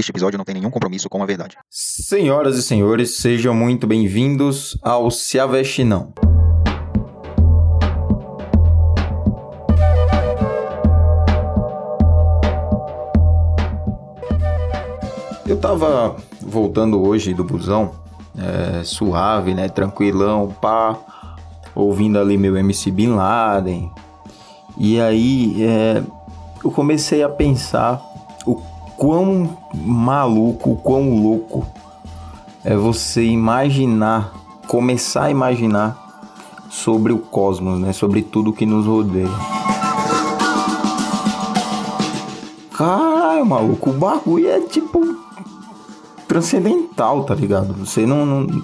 Este episódio não tem nenhum compromisso com a verdade. Senhoras e senhores, sejam muito bem-vindos ao Se Aveste Não. Eu tava voltando hoje do busão, é, suave, né, tranquilão, pá, ouvindo ali meu MC Bin Laden. E aí é, eu comecei a pensar o quão maluco, quão louco é você imaginar, começar a imaginar sobre o cosmos, né? Sobre tudo que nos rodeia. Caralho, maluco, o bagulho é tipo transcendental, tá ligado? Você não, não,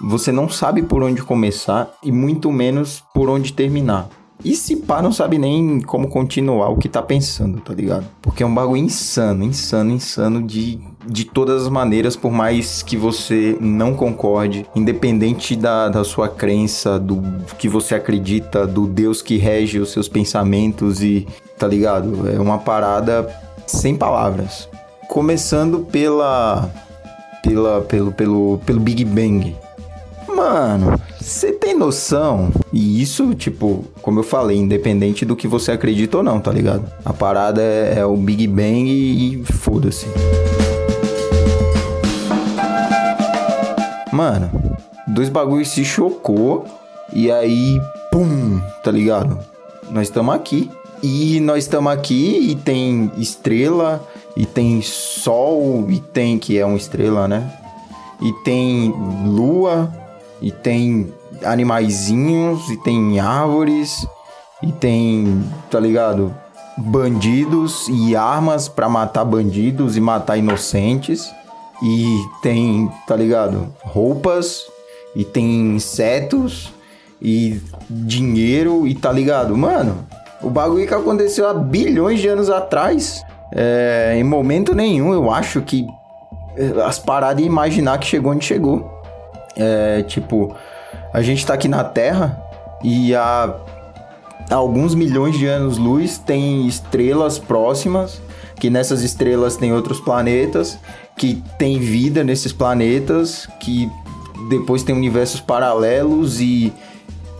você não sabe por onde começar e muito menos por onde terminar. E se pá, não sabe nem como continuar o que tá pensando, tá ligado? Porque é um bagulho insano, insano, insano de, de todas as maneiras, por mais que você não concorde, independente da, da sua crença, do que você acredita, do Deus que rege os seus pensamentos e, tá ligado? É uma parada sem palavras. Começando pela. pela pelo, pelo, pelo Big Bang. Mano, você tem noção? E isso, tipo, como eu falei, independente do que você acredita ou não, tá ligado? A parada é, é o Big Bang e, e foda-se. Mano, dois bagulhos se chocou e aí, pum, tá ligado? Nós estamos aqui. E nós estamos aqui e tem estrela, e tem sol, e tem que é uma estrela, né? E tem lua, e tem animaizinhos, e tem árvores, e tem, tá ligado? Bandidos e armas para matar bandidos e matar inocentes. E tem, tá ligado? Roupas, e tem insetos, e dinheiro, e tá ligado? Mano, o bagulho que aconteceu há bilhões de anos atrás, é, em momento nenhum eu acho que é, as paradas iam imaginar que chegou onde chegou. É, tipo, a gente tá aqui na Terra e há alguns milhões de anos-luz tem estrelas próximas, que nessas estrelas tem outros planetas, que tem vida nesses planetas, que depois tem universos paralelos e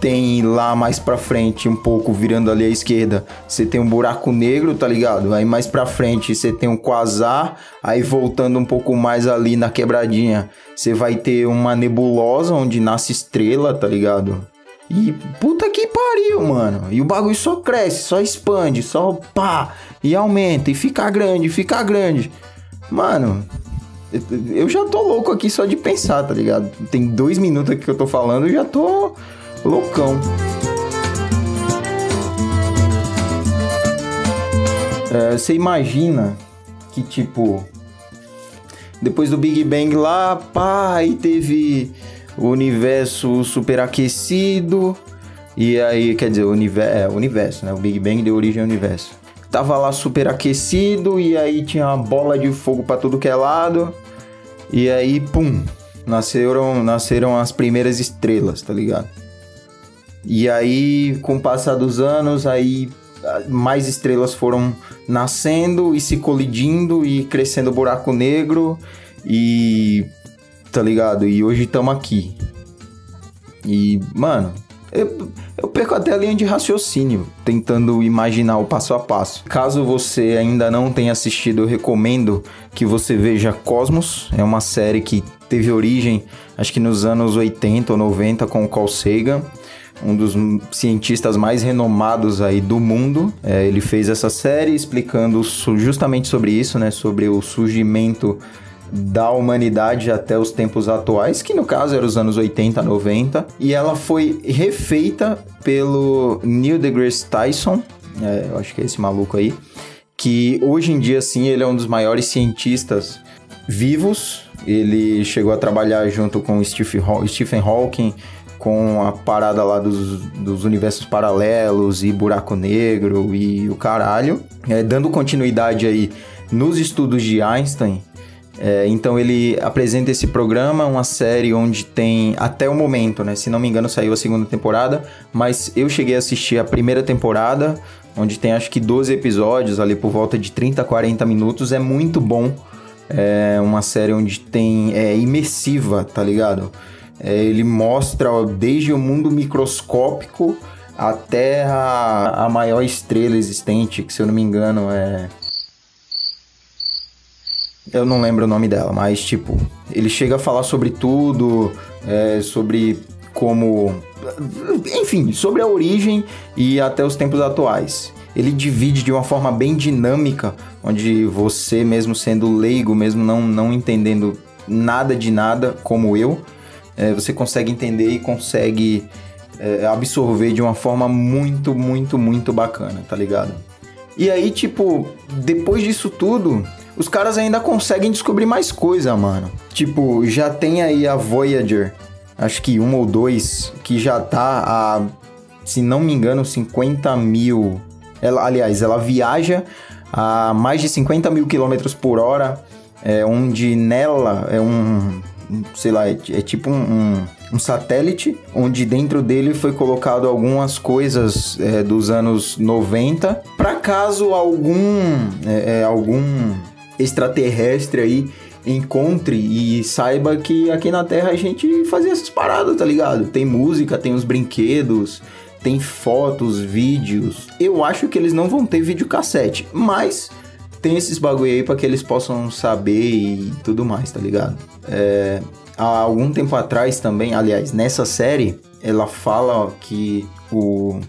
tem lá mais pra frente, um pouco virando ali à esquerda, você tem um buraco negro, tá ligado? Aí mais pra frente você tem um quasar, aí voltando um pouco mais ali na quebradinha, você vai ter uma nebulosa onde nasce estrela, tá ligado? E puta que pariu, mano. E o bagulho só cresce, só expande, só pá, e aumenta, e fica grande, fica grande. Mano, eu já tô louco aqui só de pensar, tá ligado? Tem dois minutos aqui que eu tô falando, eu já tô loucão. É, você imagina que, tipo, depois do Big Bang lá, pá, aí teve o universo superaquecido. E aí, quer dizer, o universo, é, o universo, né? O Big Bang deu origem ao universo. Tava lá superaquecido e aí tinha uma bola de fogo para tudo que é lado. E aí, pum, nasceram, nasceram as primeiras estrelas, tá ligado? E aí, com o passar dos anos, aí mais estrelas foram nascendo e se colidindo e crescendo buraco negro e tá ligado? E hoje estamos aqui. E, mano, eu, eu, perco até a linha de raciocínio tentando imaginar o passo a passo. Caso você ainda não tenha assistido, eu recomendo que você veja Cosmos. É uma série que teve origem, acho que nos anos 80 ou 90 com o Carl Sagan um dos cientistas mais renomados aí do mundo. É, ele fez essa série explicando justamente sobre isso, né? Sobre o surgimento da humanidade até os tempos atuais, que no caso eram os anos 80, 90, e ela foi refeita pelo Neil deGrasse Tyson, é, eu acho que é esse maluco aí, que hoje em dia, sim, ele é um dos maiores cientistas vivos. Ele chegou a trabalhar junto com Stephen Hawking, com a parada lá dos, dos universos paralelos e buraco negro e o caralho. É, dando continuidade aí nos estudos de Einstein, é, então ele apresenta esse programa, uma série onde tem até o momento, né? Se não me engano, saiu a segunda temporada, mas eu cheguei a assistir a primeira temporada, onde tem acho que 12 episódios ali por volta de 30, 40 minutos. É muito bom É uma série onde tem. É imersiva, tá ligado? É, ele mostra ó, desde o mundo microscópico até a, a maior estrela existente, que se eu não me engano é. Eu não lembro o nome dela, mas tipo, ele chega a falar sobre tudo, é, sobre como. Enfim, sobre a origem e até os tempos atuais. Ele divide de uma forma bem dinâmica, onde você, mesmo sendo leigo, mesmo não, não entendendo nada de nada, como eu, é, você consegue entender e consegue é, absorver de uma forma muito, muito, muito bacana, tá ligado? E aí, tipo, depois disso tudo, os caras ainda conseguem descobrir mais coisa, mano. Tipo, já tem aí a Voyager, acho que um ou dois, que já tá a, se não me engano, 50 mil. Ela, aliás, ela viaja a mais de 50 mil quilômetros por hora, é, onde nela é um sei lá, é, é tipo um, um, um, satélite, onde dentro dele foi colocado algumas coisas é, dos anos 90, para caso algum, é, é, algum extraterrestre aí encontre e saiba que aqui na Terra a gente fazia essas paradas, tá ligado? Tem música, tem os brinquedos, tem fotos, vídeos. Eu acho que eles não vão ter videocassete, mas tem esses bagulho aí para que eles possam saber e tudo mais, tá ligado? É, há algum tempo atrás também, aliás, nessa série, ela fala que o,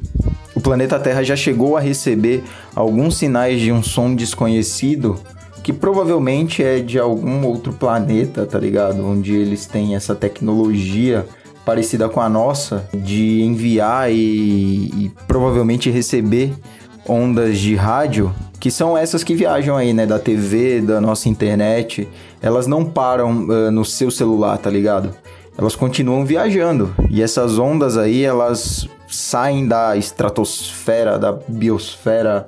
o planeta Terra já chegou a receber alguns sinais de um som desconhecido que provavelmente é de algum outro planeta, tá ligado? Onde eles têm essa tecnologia parecida com a nossa de enviar e, e provavelmente receber ondas de rádio, que são essas que viajam aí, né? Da TV, da nossa internet. Elas não param uh, no seu celular, tá ligado? Elas continuam viajando. E essas ondas aí, elas saem da estratosfera, da biosfera,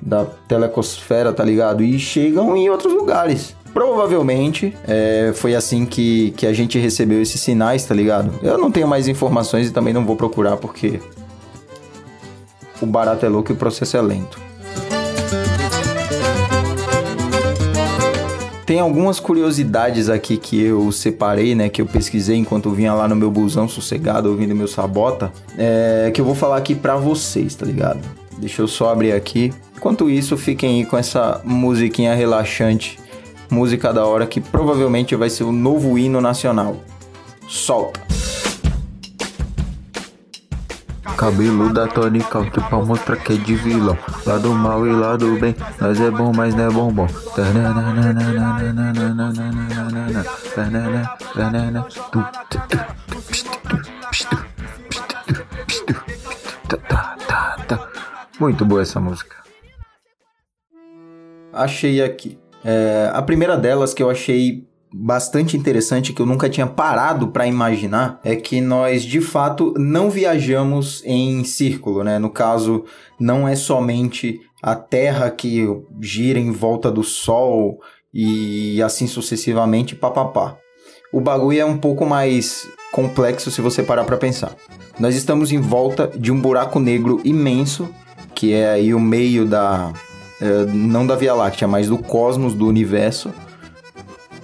da telecosfera, tá ligado? E chegam em outros lugares. Provavelmente é, foi assim que, que a gente recebeu esses sinais, tá ligado? Eu não tenho mais informações e também não vou procurar porque o barato é louco e o processo é lento. Tem algumas curiosidades aqui que eu separei, né? Que eu pesquisei enquanto vinha lá no meu busão sossegado, ouvindo meu sabota. É, que eu vou falar aqui pra vocês, tá ligado? Deixa eu só abrir aqui. Enquanto isso, fiquem aí com essa musiquinha relaxante. Música da hora que provavelmente vai ser o novo hino nacional. Solta! Cabelo da Tony Count pra mostrar que é de vilão. Lado mal e lado bem, nós é bom, mas não é bombom. Muito boa essa música. Achei aqui. É, a primeira delas que eu achei bastante interessante que eu nunca tinha parado para imaginar é que nós de fato não viajamos em círculo, né? No caso, não é somente a Terra que gira em volta do Sol e assim sucessivamente, papapá. O bagulho é um pouco mais complexo se você parar para pensar. Nós estamos em volta de um buraco negro imenso, que é aí o meio da eh, não da Via Láctea, mas do cosmos, do universo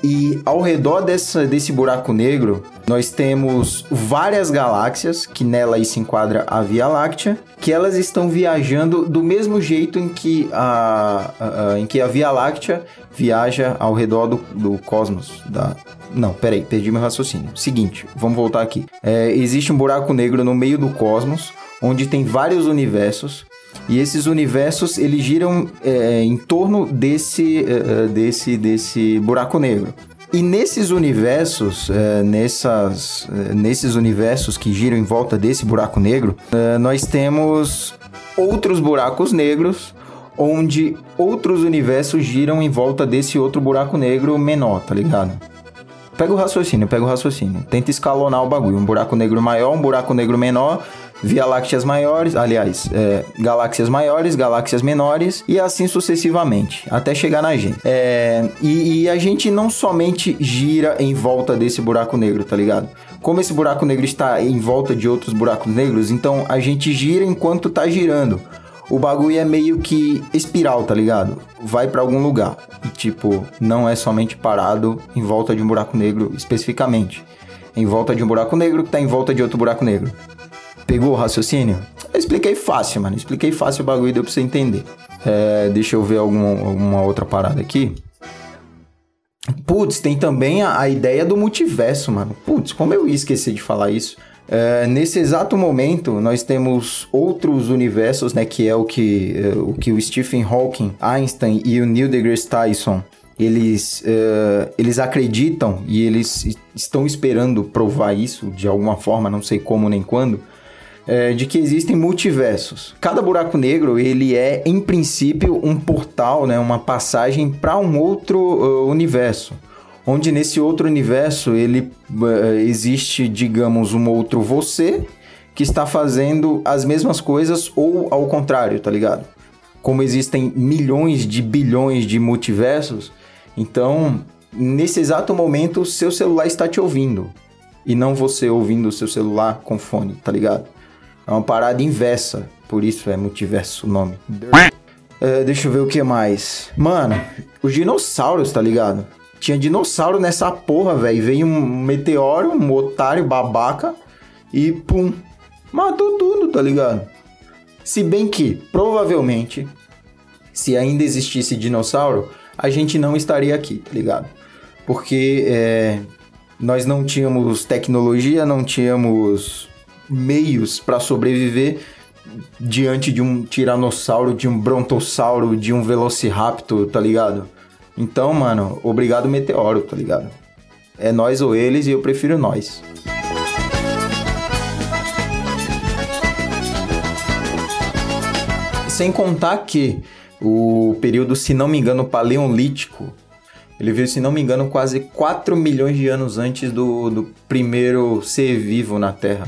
e ao redor dessa, desse buraco negro, nós temos várias galáxias, que nela se enquadra a Via Láctea, que elas estão viajando do mesmo jeito em que a, a, a em que a Via Láctea viaja ao redor do, do cosmos. Da... Não, peraí, perdi meu raciocínio. Seguinte, vamos voltar aqui. É, existe um buraco negro no meio do cosmos, onde tem vários universos, e esses universos eles giram é, em torno desse, é, é, desse, desse buraco negro. E nesses universos, é, nessas, é, nesses universos que giram em volta desse buraco negro, é, nós temos outros buracos negros onde outros universos giram em volta desse outro buraco negro menor, tá ligado? Pega o raciocínio, pega o raciocínio. Tenta escalonar o bagulho. Um buraco negro maior, um buraco negro menor, Via Lácteas maiores, aliás, é, galáxias maiores, galáxias menores e assim sucessivamente, até chegar na gente. É, e, e a gente não somente gira em volta desse buraco negro, tá ligado? Como esse buraco negro está em volta de outros buracos negros, então a gente gira enquanto tá girando. o bagulho é meio que espiral, tá ligado? Vai pra algum lugar. E, tipo, não é somente parado em volta de um buraco negro especificamente. Em volta de um buraco negro que tá em volta de outro buraco negro. Pegou o raciocínio? Eu expliquei fácil, mano. Expliquei fácil o bagulho deu pra você entender. É, deixa eu ver alguma, alguma outra parada aqui. Putz, tem também a, a, ideia do multiverso, mano. Putz, como eu ia esquecer de falar isso. É, nesse exato momento, nós temos outros universos, né? Que é o que, é, o, que o Stephen Hawking, Einstein e o Neil deGrasse Tyson eles, uh, eles acreditam e eles estão esperando provar isso de alguma forma, não sei como nem quando, uh, de que existem multiversos. Cada buraco negro ele é, em princípio, um portal, né, uma passagem para um outro uh, universo onde nesse outro universo ele uh, existe, digamos, um outro você que está fazendo as mesmas coisas ou ao contrário, tá ligado? Como existem milhões de bilhões de multiversos, então nesse exato momento seu celular está te ouvindo e não você ouvindo o seu celular com fone, tá ligado? É uma parada inversa, por isso é multiverso o nome. Uh, deixa eu ver o que mais. Mano, os dinossauros, tá ligado? Tinha dinossauro nessa porra, velho. Veio um meteoro, um otário babaca e pum. Matou tudo, tá ligado? Se bem que, provavelmente, se ainda existisse dinossauro, a gente não estaria aqui, tá ligado? Porque é, nós não tínhamos tecnologia, não tínhamos meios para sobreviver diante de um tiranossauro, de um brontossauro, de um velociraptor, tá ligado? Então, mano, obrigado meteoro, tá ligado? É nós ou eles e eu prefiro nós. Sem contar que o período, se não me engano, paleolítico, ele veio, se não me engano, quase 4 milhões de anos antes do, do primeiro ser vivo na Terra.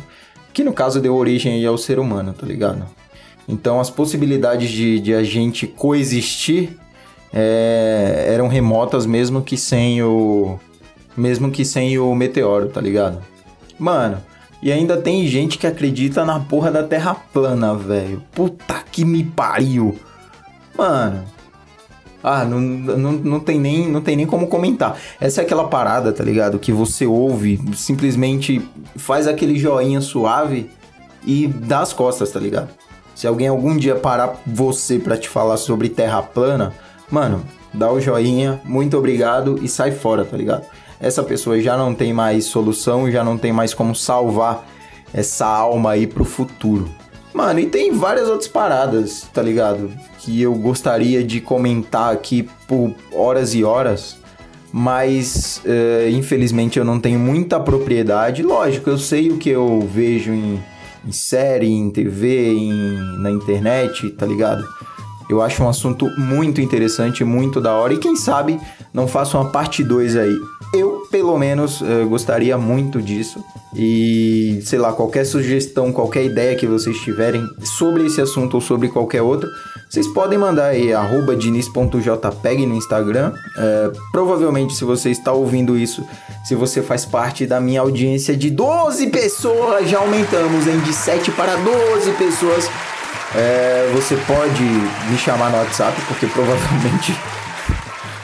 Que no caso deu origem ao ser humano, tá ligado? Então as possibilidades de, de a gente coexistir é, eram remotas mesmo que sem o. Mesmo que sem o meteoro, tá ligado? Mano, e ainda tem gente que acredita na porra da Terra plana, velho. Puta que me pariu. Mano. Ah, não, não, não, tem nem, não tem nem como comentar. Essa é aquela parada, tá ligado? Que você ouve, simplesmente faz aquele joinha suave e dá as costas, tá ligado? Se alguém algum dia parar você para te falar sobre terra plana, mano, dá o joinha, muito obrigado e sai fora, tá ligado? Essa pessoa já não tem mais solução, já não tem mais como salvar essa alma aí pro futuro. Mano, e tem várias outras paradas, tá ligado? Que eu gostaria de comentar aqui por horas e horas, mas uh, infelizmente eu não tenho muita propriedade. Lógico, eu sei o que eu vejo em, em série, em TV, em, na internet, tá ligado? Eu acho um assunto muito interessante, muito da hora. E quem sabe não faço uma parte 2 aí. Eu, pelo menos, uh, gostaria muito disso. E, sei lá, qualquer sugestão, qualquer ideia que vocês tiverem sobre esse assunto ou sobre qualquer outro, vocês podem mandar aí, arroba diniz.jpeg no Instagram. Uh, provavelmente, se você está ouvindo isso, se você faz parte da minha audiência de 12 pessoas, já aumentamos, hein? De 7 para 12 pessoas é, você pode me chamar no WhatsApp, porque provavelmente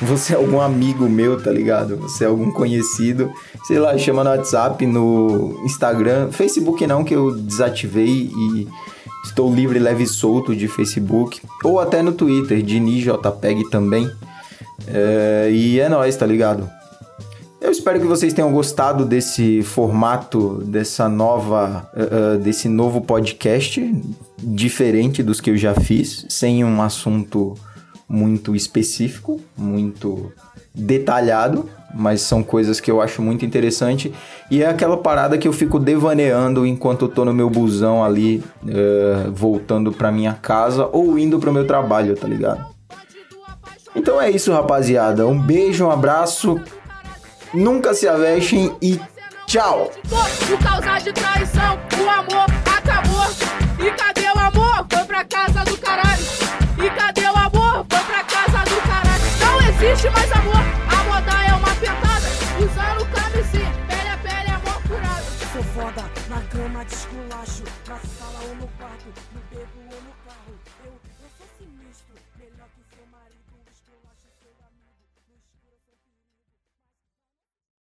você é algum amigo meu, tá ligado? Você é algum conhecido. Sei lá, chama no WhatsApp, no Instagram. Facebook não, que eu desativei e estou livre, leve e solto de Facebook. Ou até no Twitter, de NijJPEG também. É, e é nóis, tá ligado? Eu espero que vocês tenham gostado desse formato, dessa nova, uh, desse novo podcast, diferente dos que eu já fiz, sem um assunto muito específico, muito detalhado, mas são coisas que eu acho muito interessante e é aquela parada que eu fico devaneando enquanto eu tô no meu busão ali, uh, voltando pra minha casa ou indo pro meu trabalho, tá ligado? Então é isso, rapaziada. Um beijo, um abraço nunca se avexem e tchau!